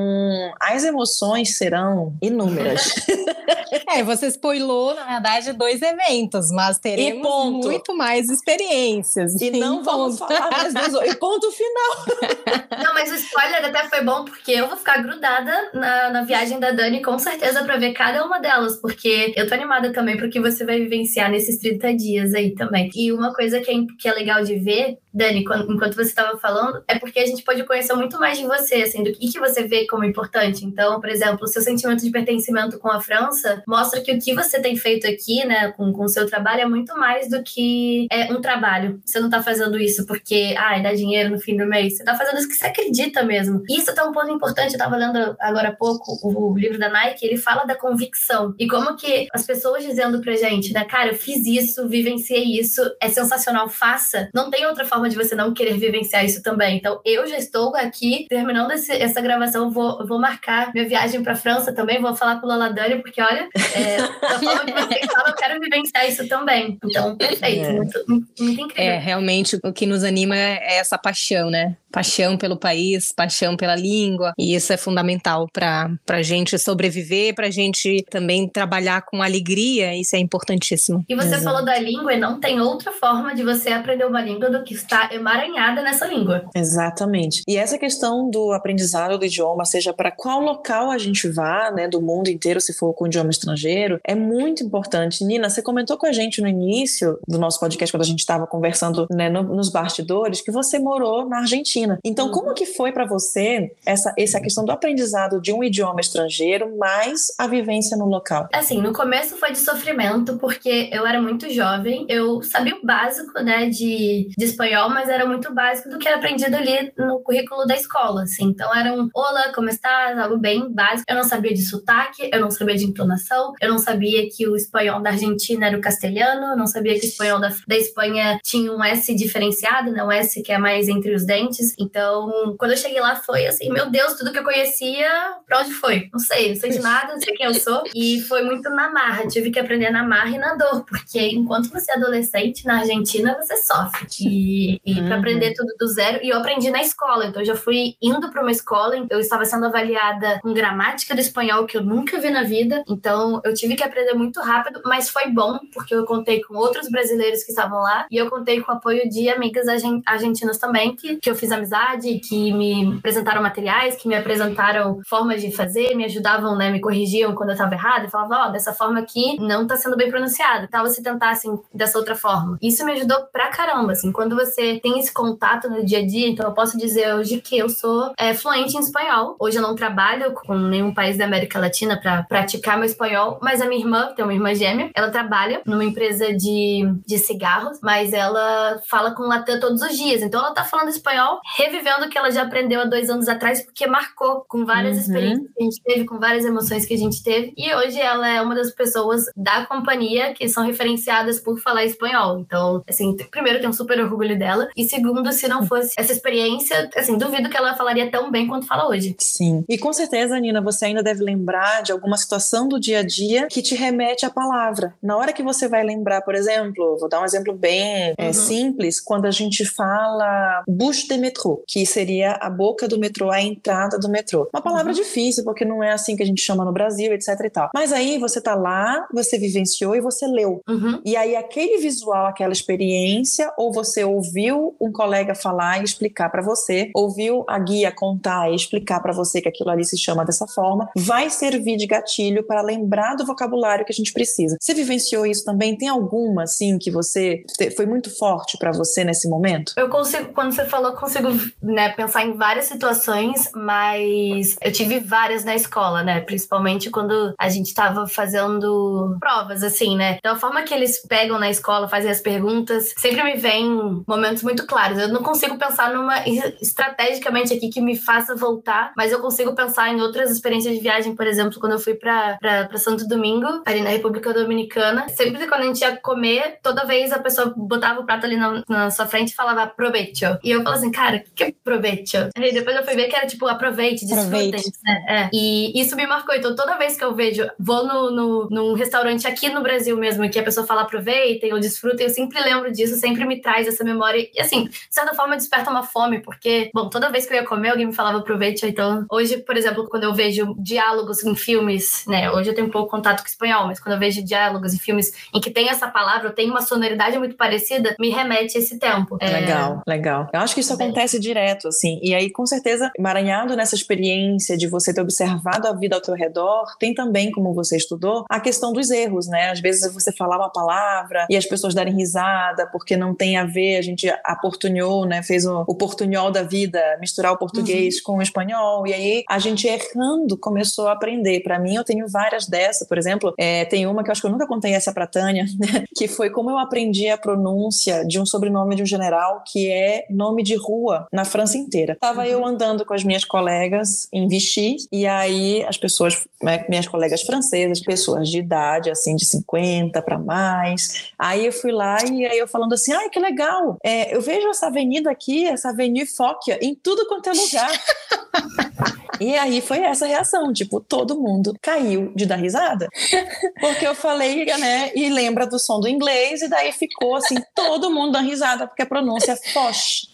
as emoções serão inúmeras. é, você spoilou, na verdade, dois eventos, mas teremos muito mais experiências. E não vamos falar mais dois. E ponto final. Não, mas o spoiler até foi bom, porque eu vou ficar grudada na, na viagem da Dani, com certeza, pra ver cada uma delas, porque eu tô animada também pro que você vai vivenciar nesses 30 dias aí também. E uma coisa que é, que é legal de ver, Dani, quando, enquanto você estava falando, é porque a gente pode conhecer muito mais de você, assim, do que, que você vê como importante. Então, por exemplo, o seu sentimento de pertencimento com a França mostra que o que você tem feito aqui, né, com, o seu trabalho é muito mais do que é, um trabalho. Você não tá fazendo isso porque, ah, dá dinheiro no fim do mês. Você tá fazendo isso que você acredita mesmo. Isso tá um ponto importante. Eu tava lendo agora há pouco o livro da Nike, ele fala da convicção. E como que as pessoas dizendo pra gente, né, cara, eu fiz isso, vivenciei isso, é sensacional, faça. Não tem outra forma de você não querer vivenciar isso também. Então, eu já estou aqui, terminando esse, essa gravação, vou, vou marcar minha viagem pra França também, vou falar com o Lola Dani, porque olha, é, forma que você fala, eu quero vivenciar isso também. Então, perfeito, é. muito, muito incrível. É, realmente, o que nos anima é essa paixão, né? paixão pelo país, paixão pela língua, e isso é fundamental para a gente sobreviver, para a gente também trabalhar com alegria, isso é importantíssimo. E você Exato. falou da língua e não tem outra forma de você aprender uma língua do que estar emaranhada nessa língua. Exatamente. E essa questão do aprendizado do idioma, seja para qual local a gente vá, né, do mundo inteiro, se for com idioma estrangeiro, é muito importante. Nina, você comentou com a gente no início do nosso podcast, quando a gente estava conversando né, no, nos bastidores, que você morou na Argentina. Então, como uhum. que foi para você essa, essa questão do aprendizado de um idioma estrangeiro, mais a vivência no local? Assim, no começo foi de sofrimento, porque eu era muito jovem, eu sabia o básico, né, de, de espanhol, mas era muito básico do que era aprendido ali no currículo da escola, assim. Então, era um olá, como estás? Algo bem básico. Eu não sabia de sotaque, eu não sabia de entonação, eu não sabia que o espanhol da Argentina era o castelhano, eu não sabia que o espanhol da, da Espanha tinha um S diferenciado, né, um S que é mais entre os dentes. Então, quando eu cheguei lá, foi assim, meu Deus, tudo que eu conhecia, pra onde foi? Não sei, não sei de nada, não sei quem eu sou. E foi muito na marra, tive que aprender na marra e na dor, porque enquanto você é adolescente na Argentina, você sofre. E, e uhum. para aprender tudo do zero, e eu aprendi na escola, então eu já fui indo para uma escola, eu estava sendo avaliada com gramática do espanhol que eu nunca vi na vida, então eu tive que aprender muito rápido, mas foi bom, porque eu contei com outros brasileiros que estavam lá, e eu contei com o apoio de amigas argentinas também, que, que eu fiz amizade, que me apresentaram materiais, que me apresentaram formas de fazer, me ajudavam, né, me corrigiam quando eu estava errada, e falavam, ó, oh, dessa forma aqui não tá sendo bem pronunciado, tal você tentar, assim, dessa outra forma. Isso me ajudou pra caramba, assim, quando você tem esse contato no dia a dia, então eu posso dizer hoje que eu sou é, fluente em espanhol. Hoje eu não trabalho com nenhum país da América Latina para praticar meu espanhol, mas a minha irmã, tem uma irmã gêmea, ela trabalha numa empresa de, de cigarros, mas ela fala com latam todos os dias. Então ela tá falando espanhol, revivendo o que ela já aprendeu há dois anos atrás, porque marcou com várias uhum. experiências que a gente teve, com várias emoções que a gente teve. E hoje ela é uma das pessoas da companhia que são referenciadas por falar espanhol. Então, assim, primeiro, tem um super orgulho dela. E segundo, se não fosse essa experiência, assim, duvido que ela falaria tão bem quanto fala hoje. Sim. E com certeza, Nina, você ainda deve lembrar de alguma situação do dia a dia que te remete à palavra. Na hora que você vai lembrar, por exemplo, vou dar um exemplo bem é, uhum. simples, quando a gente fala bouche de metrô, que seria a boca do metrô, a entrada do metrô. Uma palavra uhum. difícil, porque não é assim que a gente chama no Brasil, etc e tal. Mas aí você tá lá, você vivenciou e você leu. Uhum. E aí aquele visual, aquela experiência, ou você ouviu um colega falar e explicar para você, ouviu a guia contar e explicar para você que aquilo ali se chama dessa forma, vai servir de gatilho para lembrar do vocabulário que a gente precisa. Você vivenciou isso também? Tem alguma assim que você foi muito forte para você nesse momento? Eu consigo, quando você falou, consigo né, pensar em várias situações, mas eu tive várias na escola, né? Principalmente quando a gente estava fazendo provas, assim, né? Então a forma que eles pegam na escola, fazem as perguntas, sempre me vem momentos muito claros. Eu não consigo pensar numa estrategicamente aqui que me faça voltar, mas eu consigo pensar em outras experiências de viagem, por exemplo, quando eu fui para Santo Domingo, ali na República Dominicana. Sempre quando a gente ia comer, toda vez a pessoa botava o prato ali na, na sua frente e falava provecho. E eu falava assim, cara, o que é provecho? E depois eu fui ver que era tipo aproveite, desfrutem. Né? É. E isso me marcou. Então toda vez que eu vejo, vou no, no, num restaurante aqui no Brasil mesmo, que a pessoa fala aproveitem ou desfrutem, eu sempre lembro disso, sempre me traz essa memória. E assim, de certa forma desperta uma fome, porque, bom, toda vez que eu ia comer, alguém me falava aproveite. Então, hoje, por exemplo, quando eu vejo diálogos em filmes, né? Hoje eu tenho pouco contato com espanhol, mas quando eu vejo diálogos em filmes em que tem essa palavra, tem uma sonoridade muito parecida, me remete a esse tempo. É... Legal, legal. Eu acho que isso acontece direto, assim. E aí, com certeza, emaranhado nessa experiência de você ter observado a vida ao teu redor, tem também, como você estudou, a questão dos erros, né? Às vezes você falar uma palavra e as pessoas darem risada porque não tem a ver, a gente aportunhou, né? Fez o, o portunhol da vida, misturar o português uhum. com o espanhol. E aí a gente errando começou a aprender. Para mim, eu tenho várias dessas, por exemplo, é, tem uma que eu acho que eu nunca contei essa pra Tânia, que foi como eu aprendi a pronúncia de um sobrenome de um general que é nome de rua na França inteira. Tava uhum. eu andando com as minhas colegas em Vichy, e aí as pessoas, né, minhas colegas francesas, pessoas de idade, assim, de 50 para mais. Aí eu fui lá e aí eu falando assim: ai, que legal, é, eu vejo essa avenida aqui, essa Avenue Fóquia, em tudo quanto é lugar. E aí foi essa reação, tipo, todo mundo caiu de dar risada. Porque eu falei, né, e lembra do som do inglês, e daí ficou assim, todo mundo dando risada, porque a pronúncia é Foch.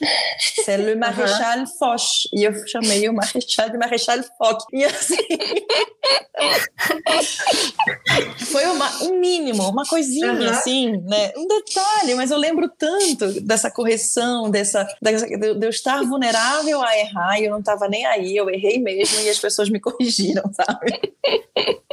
C'est le Maréchal uhum. Foch. E eu chamei o Maréchal de Maréchal Foch. E assim. foi uma, um mínimo, uma coisinha, uhum. assim, né? Um detalhe, mas eu lembro tanto dessa correção, dessa, dessa de eu estar vulnerável a errar, e eu não estava nem aí, eu errei mesmo, e as pessoas me corrigiram, sabe?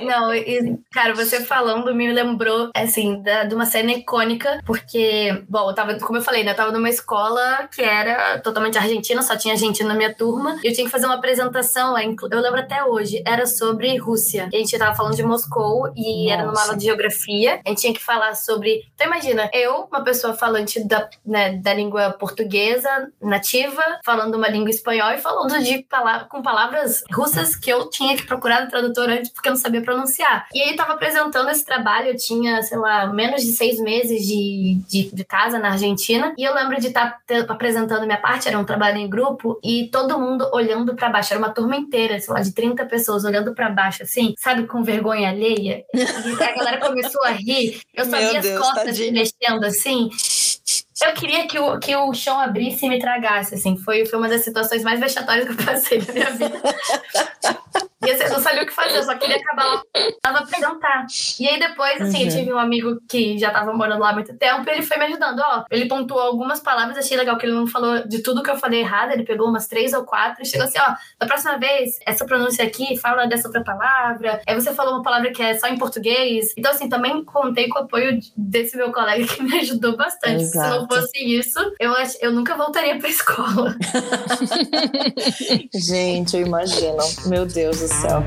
Não, e, cara, você falando me lembrou, assim, da, de uma cena icônica, porque, bom, eu tava, como eu falei, né, eu tava numa escola que era totalmente argentina, só tinha argentina na minha turma, e eu tinha que fazer uma apresentação, eu lembro até hoje, era sobre Rússia. A gente tava falando de Moscou e Nossa. era numa aula de geografia, a gente tinha que falar sobre. Então, imagina, eu, uma pessoa falante da, né, da língua portuguesa nativa, falando uma língua espanhola e falando de palavra, com palavras russas que eu tinha que procurar no tradutor antes porque eu não sabia pronunciar. E aí eu tava apresentando esse trabalho, eu tinha, sei lá, menos de seis meses de, de, de casa na Argentina, e eu lembro de estar tá apresentando minha parte, era um trabalho em grupo, e todo mundo olhando para baixo, era uma turma inteira, sei lá, de 30 pessoas olhando para baixo, assim, sabe, com vergonha alheia. E a galera começou a rir, eu só vi as costas se mexendo assim. Eu queria que o, que o chão abrisse e me tragasse, assim. Foi, foi uma das situações mais vexatórias que eu passei na minha vida. E assim, eu não sabia o que fazer, eu só queria acabar lá apresentar. E aí depois, assim, uhum. eu tive um amigo que já tava morando lá há muito tempo e ele foi me ajudando. Ó, ele pontuou algumas palavras, achei legal que ele não falou de tudo que eu falei errado, ele pegou umas três ou quatro e chegou assim, ó, da próxima vez, essa pronúncia aqui, fala dessa outra palavra. Aí você falou uma palavra que é só em português. Então, assim, também contei com o apoio desse meu colega que me ajudou bastante. Exato. Se não fosse isso, eu, eu nunca voltaria pra escola. Gente, eu imagino. Meu Deus do céu.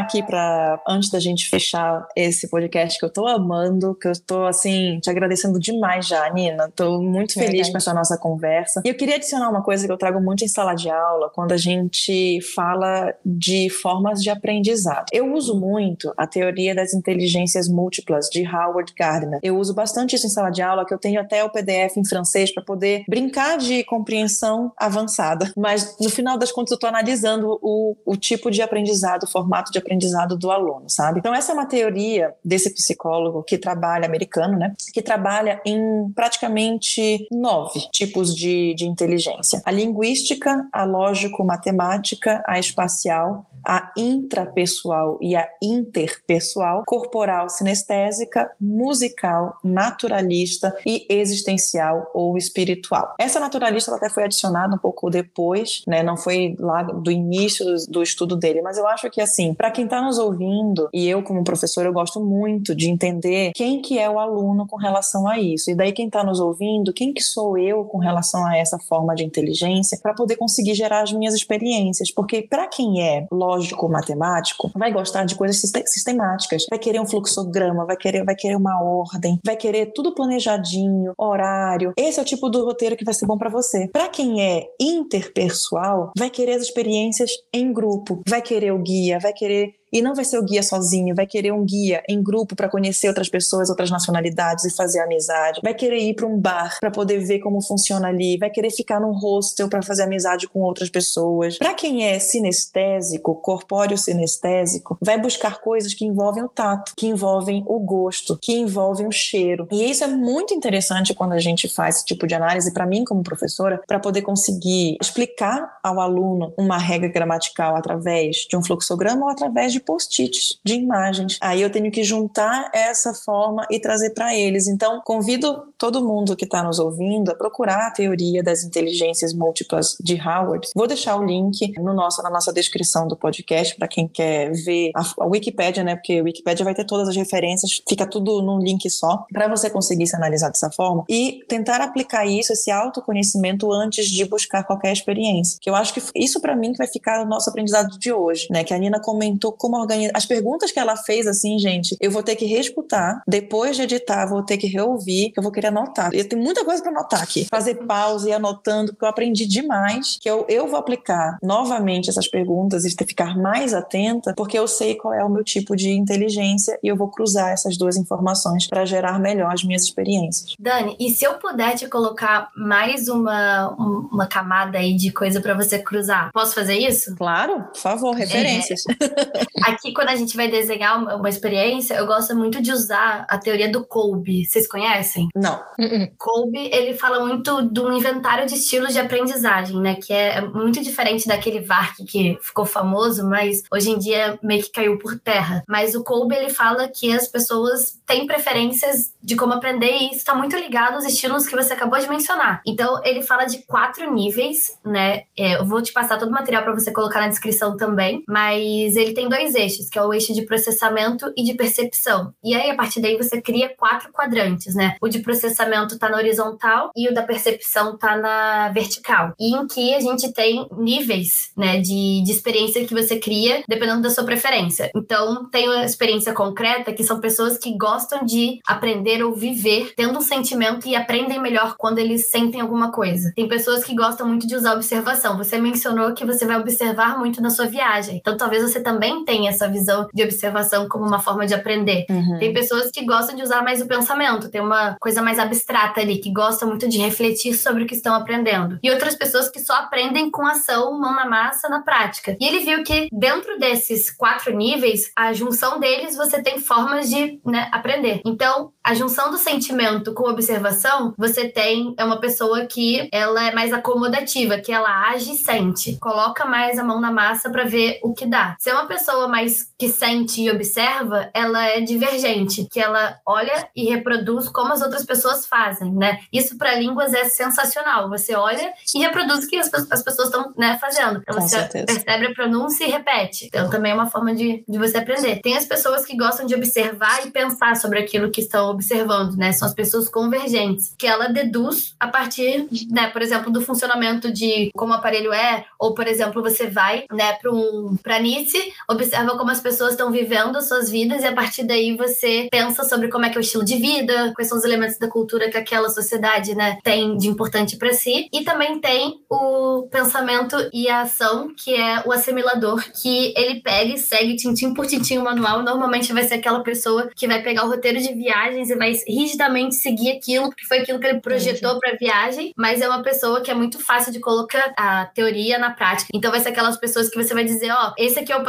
Aqui para antes da gente fechar esse podcast que eu tô amando, que eu tô assim te agradecendo demais já, Nina. Tô muito feliz com essa nossa conversa. E eu queria adicionar uma coisa que eu trago muito em sala de aula, quando a gente fala de formas de aprendizado. Eu uso muito a teoria das inteligências múltiplas de Howard Gardner. Eu uso bastante isso em sala de aula, que eu tenho até o PDF em francês para poder brincar de compreensão avançada. Mas no final das contas eu tô analisando o, o tipo de aprendizado formato de aprendizado do aluno, sabe? Então, essa é uma teoria desse psicólogo que trabalha, americano, né? Que trabalha em praticamente nove tipos de, de inteligência: a linguística, a lógico-matemática, a espacial, a intrapessoal e a interpessoal, corporal sinestésica, musical, naturalista e existencial ou espiritual. Essa naturalista até foi adicionada um pouco depois, né? Não foi lá do início do, do estudo dele, mas eu acho que assim, para quem está nos ouvindo e eu como professor eu gosto muito de entender quem que é o aluno com relação a isso. E daí quem está nos ouvindo, quem que sou eu com relação a essa forma de inteligência para poder conseguir gerar as minhas experiências, porque para quem é lógico, matemático, vai gostar de coisas sistemáticas, vai querer um fluxograma, vai querer, vai querer uma ordem, vai querer tudo planejadinho, horário. Esse é o tipo do roteiro que vai ser bom para você. Para quem é interpessoal, vai querer as experiências em grupo, vai querer o guia, vai querer e não vai ser o guia sozinho, vai querer um guia em grupo para conhecer outras pessoas, outras nacionalidades e fazer amizade. Vai querer ir para um bar para poder ver como funciona ali, vai querer ficar num hostel para fazer amizade com outras pessoas. Para quem é sinestésico, corpóreo sinestésico, vai buscar coisas que envolvem o tato, que envolvem o gosto, que envolvem o cheiro. E isso é muito interessante quando a gente faz esse tipo de análise para mim como professora, para poder conseguir explicar ao aluno uma regra gramatical através de um fluxograma ou através de de post-its, de imagens. Aí eu tenho que juntar essa forma e trazer para eles. Então, convido todo mundo que está nos ouvindo a procurar a teoria das inteligências múltiplas de Howard. Vou deixar o link no nosso, na nossa descrição do podcast para quem quer ver a, a Wikipédia, né? Porque a Wikipédia vai ter todas as referências, fica tudo num link só, para você conseguir se analisar dessa forma e tentar aplicar isso, esse autoconhecimento, antes de buscar qualquer experiência. Que eu acho que isso para mim que vai ficar o nosso aprendizado de hoje, né? Que a Nina comentou com como organizar. As perguntas que ela fez, assim, gente, eu vou ter que reescutar. Depois de editar, vou ter que reouvir, que eu vou querer anotar. Eu tenho muita coisa para anotar aqui. Fazer pausa e anotando, porque eu aprendi demais. Que eu, eu vou aplicar novamente essas perguntas e ficar mais atenta, porque eu sei qual é o meu tipo de inteligência e eu vou cruzar essas duas informações para gerar melhor as minhas experiências. Dani, e se eu puder te colocar mais uma, uma camada aí de coisa para você cruzar, posso fazer isso? Claro, por favor, referências. É, aqui, quando a gente vai desenhar uma, experiência, eu gosto muito de usar a teoria do Kolbe. Vocês conhecem? Não. Uh-uh. Kolbe, ele fala muito de um inventário de estilos de aprendizagem, né? Que é muito diferente daquele VARC que ficou famoso, mas hoje em dia meio que caiu por terra. Mas o Kolbe, ele fala que as pessoas têm preferências de como aprender e isso está muito ligado aos estilos que você acabou de mencionar. Então, ele fala de quatro níveis, né? É, eu vou te passar todo o material para você colocar na descrição também, mas ele tem dois eixos, que é o eixo de processamento e de percepção. E aí, a partir daí, você cria quatro quadrantes, né? O de processamento está na horizontal e o da percepção está na vertical. E em que a gente tem níveis, né, de, de experiência que você cria, dependendo da sua preferência. Então, tem a experiência concreta, que são pessoas que gostam de aprender ou viver tendo um sentimento e aprendem melhor quando eles sentem alguma coisa. Tem pessoas que gostam muito de usar observação. Você mencionou que você vai observar muito na sua viagem. Então, talvez você também tenha essa visão de observação como uma forma de aprender. Uhum. Tem pessoas que gostam de usar mais o pensamento, tem uma coisa mais abstrata ali, que gosta muito de refletir sobre o que estão aprendendo. E outras pessoas que só aprendem com ação, mão na massa, na prática. E ele viu que dentro desses quatro níveis, a junção deles, você tem formas de né, aprender. Então, a junção do sentimento com observação, você tem é uma pessoa que ela é mais acomodativa, que ela age e sente, coloca mais a mão na massa para ver o que dá. Se é uma pessoa mais que sente e observa, ela é divergente, que ela olha e reproduz como as outras pessoas fazem, né? Isso para línguas é sensacional. Você olha e reproduz o que as, as pessoas estão né, fazendo. Então, você certeza. percebe a pronúncia e repete. Então também é uma forma de, de você aprender. Tem as pessoas que gostam de observar e pensar sobre aquilo que estão observando, né? São as pessoas convergentes, que ela deduz a partir, né, por exemplo, do funcionamento de como o aparelho é, ou por exemplo, você vai, né, para um para Nice, observa como as pessoas estão vivendo as suas vidas e a partir daí você pensa sobre como é que é o estilo de vida, quais são os elementos da cultura que aquela sociedade, né, tem de importante para si. E também tem o pensamento e a ação, que é o assimilador, que ele pega e segue tintim por tintim o manual. Normalmente vai ser aquela pessoa que vai pegar o roteiro de viagens e vai rigidamente seguir aquilo, porque foi aquilo que ele projetou para a viagem, mas é uma pessoa que é muito fácil de colocar a teoria na prática. Então vai ser aquelas pessoas que você vai dizer, ó, oh, esse aqui é o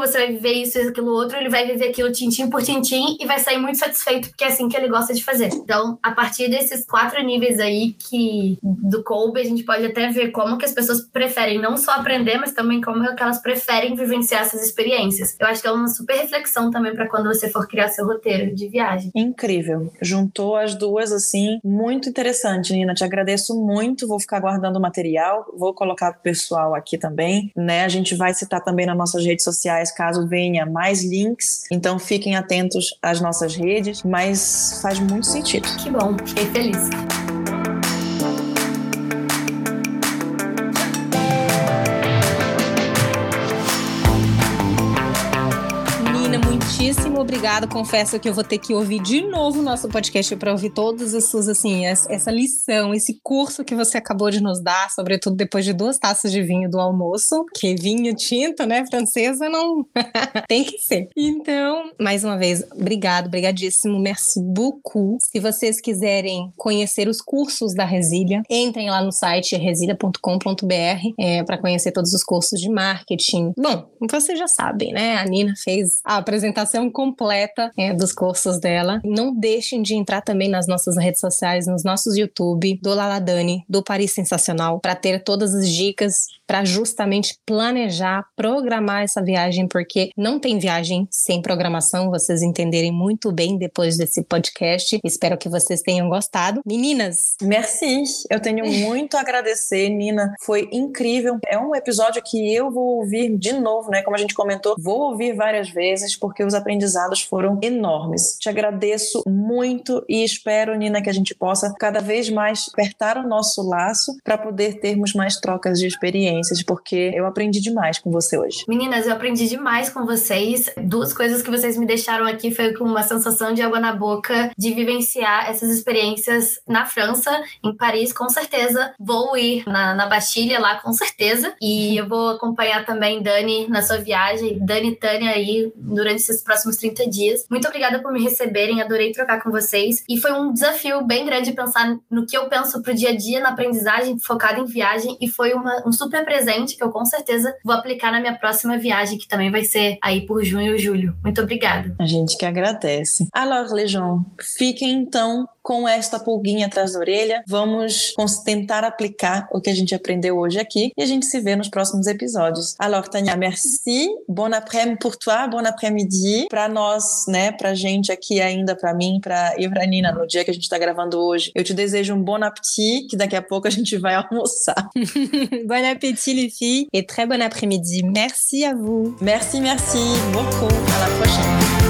você vai viver isso e aquilo outro, ele vai viver aquilo tintim por tintim e vai sair muito satisfeito, porque é assim que ele gosta de fazer. Então, a partir desses quatro níveis aí que do Kolbe, a gente pode até ver como que as pessoas preferem não só aprender, mas também como que elas preferem vivenciar essas experiências. Eu acho que é uma super reflexão também para quando você for criar seu roteiro de viagem. Incrível. Juntou as duas assim, muito interessante, Nina. Te agradeço muito. Vou ficar guardando o material, vou colocar pro pessoal aqui também, né? A gente vai citar também nas nossas redes sociais caso venha mais links. Então fiquem atentos às nossas redes, mas faz muito sentido. Que bom, fiquei feliz. Obrigado. Confesso que eu vou ter que ouvir de novo o nosso podcast para ouvir todas as suas, assim, essa lição, esse curso que você acabou de nos dar, sobretudo depois de duas taças de vinho do almoço, que vinho tinto, né, francesa, não tem que ser. Então, mais uma vez, obrigado, brigadíssimo, merci beaucoup. Se vocês quiserem conhecer os cursos da Resília, entrem lá no site resilia.com.br é, para conhecer todos os cursos de marketing. Bom, vocês já sabem, né? A Nina fez a apresentação apresentação completa é, dos cursos dela. Não deixem de entrar também nas nossas redes sociais, nos nossos YouTube, do Laladani, do Paris Sensacional, para ter todas as dicas para justamente planejar, programar essa viagem, porque não tem viagem sem programação, vocês entenderem muito bem depois desse podcast. Espero que vocês tenham gostado. Meninas! Merci! Eu tenho muito a agradecer, Nina. Foi incrível. É um episódio que eu vou ouvir de novo, né? Como a gente comentou, vou ouvir várias vezes, porque os aprendizados aprendizados foram enormes. Te agradeço muito e espero, Nina, que a gente possa cada vez mais apertar o nosso laço para poder termos mais trocas de experiências, porque eu aprendi demais com você hoje. Meninas, eu aprendi demais com vocês. Duas coisas que vocês me deixaram aqui foi com uma sensação de água na boca de vivenciar essas experiências na França, em Paris, com certeza. Vou ir na, na Bastilha lá, com certeza. E eu vou acompanhar também Dani na sua viagem. Dani e Tânia aí durante esses próximos 30 dias. Muito obrigada por me receberem, adorei trocar com vocês. E foi um desafio bem grande pensar no que eu penso pro dia a dia na aprendizagem, focada em viagem. E foi uma, um super presente que eu com certeza vou aplicar na minha próxima viagem, que também vai ser aí por junho e julho. Muito obrigada. A gente que agradece. Alors, gens, fiquem então com esta pulguinha atrás da orelha. Vamos tentar aplicar o que a gente aprendeu hoje aqui e a gente se vê nos próximos episódios. Alors, Tânia, merci. Bon après-midi pour toi, bon après-midi. Para nós, né, pra gente aqui ainda, para mim, para e pra Nina, no dia que a gente tá gravando hoje, eu te desejo um bon appétit, que daqui a pouco a gente vai almoçar. bon appétit, les filles, et très bon après-midi. Merci à vous. Merci, merci beaucoup. À la prochaine.